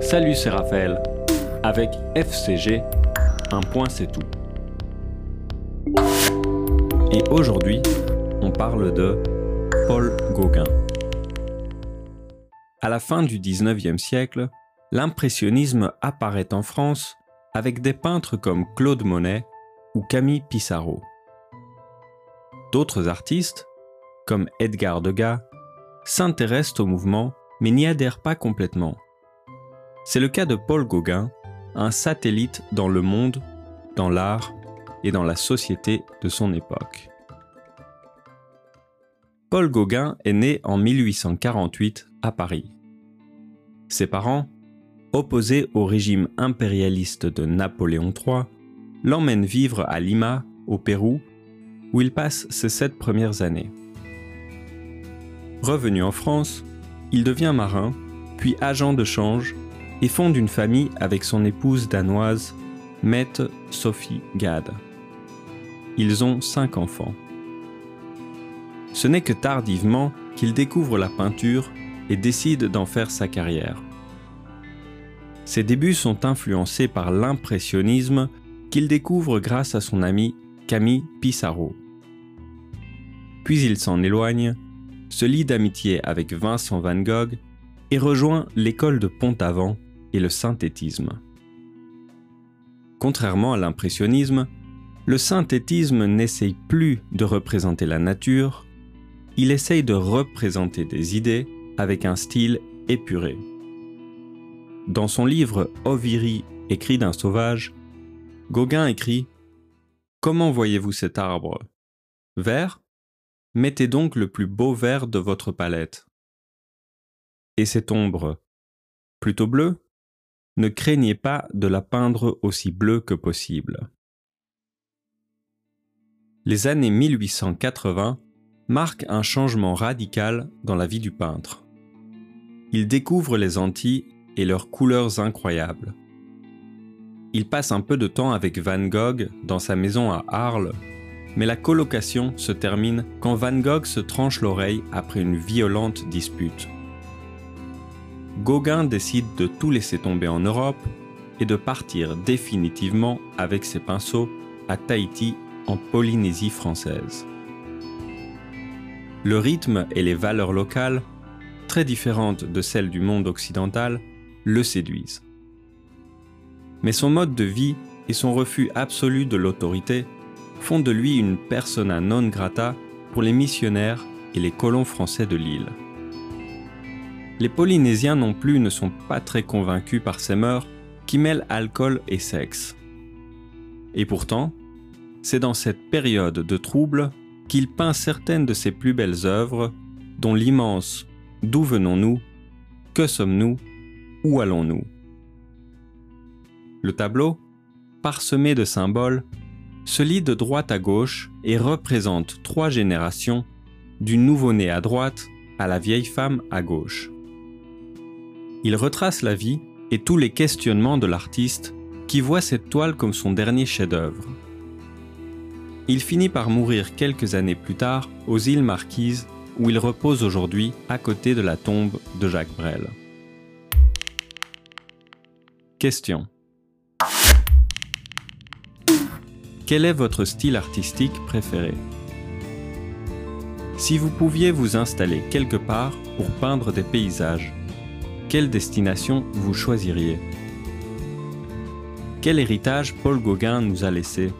Salut, c'est Raphaël. Avec FCG, un point c'est tout. Et aujourd'hui, on parle de Paul Gauguin. À la fin du 19e siècle, l'impressionnisme apparaît en France avec des peintres comme Claude Monet ou Camille Pissarro. D'autres artistes, comme Edgar Degas, s'intéressent au mouvement mais n'y adhèrent pas complètement. C'est le cas de Paul Gauguin, un satellite dans le monde, dans l'art et dans la société de son époque. Paul Gauguin est né en 1848 à Paris. Ses parents, opposés au régime impérialiste de Napoléon III, l'emmènent vivre à Lima, au Pérou, où il passe ses sept premières années. Revenu en France, il devient marin, puis agent de change, et fonde une famille avec son épouse danoise, Mette Sophie Gade. Ils ont cinq enfants. Ce n'est que tardivement qu'il découvre la peinture et décide d'en faire sa carrière. Ses débuts sont influencés par l'impressionnisme qu'il découvre grâce à son ami Camille Pissarro. Puis il s'en éloigne se lie d'amitié avec Vincent Van Gogh et rejoint l'école de Pont-Aven et le synthétisme. Contrairement à l'impressionnisme, le synthétisme n'essaye plus de représenter la nature, il essaye de représenter des idées avec un style épuré. Dans son livre Oviri, écrit d'un sauvage, Gauguin écrit Comment voyez-vous cet arbre? Vert? Mettez donc le plus beau vert de votre palette. Et cette ombre, plutôt bleue, ne craignez pas de la peindre aussi bleue que possible. Les années 1880 marquent un changement radical dans la vie du peintre. Il découvre les Antilles et leurs couleurs incroyables. Il passe un peu de temps avec Van Gogh dans sa maison à Arles mais la colocation se termine quand Van Gogh se tranche l'oreille après une violente dispute. Gauguin décide de tout laisser tomber en Europe et de partir définitivement avec ses pinceaux à Tahiti en Polynésie française. Le rythme et les valeurs locales, très différentes de celles du monde occidental, le séduisent. Mais son mode de vie et son refus absolu de l'autorité font de lui une persona non grata pour les missionnaires et les colons français de l'île. Les Polynésiens non plus ne sont pas très convaincus par ces mœurs qui mêlent alcool et sexe. Et pourtant, c'est dans cette période de trouble qu'il peint certaines de ses plus belles œuvres, dont l'immense D'où venons-nous Que sommes-nous Où allons-nous? Le tableau, parsemé de symboles, se lit de droite à gauche et représente trois générations, du nouveau-né à droite à la vieille femme à gauche. Il retrace la vie et tous les questionnements de l'artiste qui voit cette toile comme son dernier chef-d'œuvre. Il finit par mourir quelques années plus tard aux îles Marquises où il repose aujourd'hui à côté de la tombe de Jacques Brel. Question. Quel est votre style artistique préféré? Si vous pouviez vous installer quelque part pour peindre des paysages, quelle destination vous choisiriez? Quel héritage Paul Gauguin nous a laissé?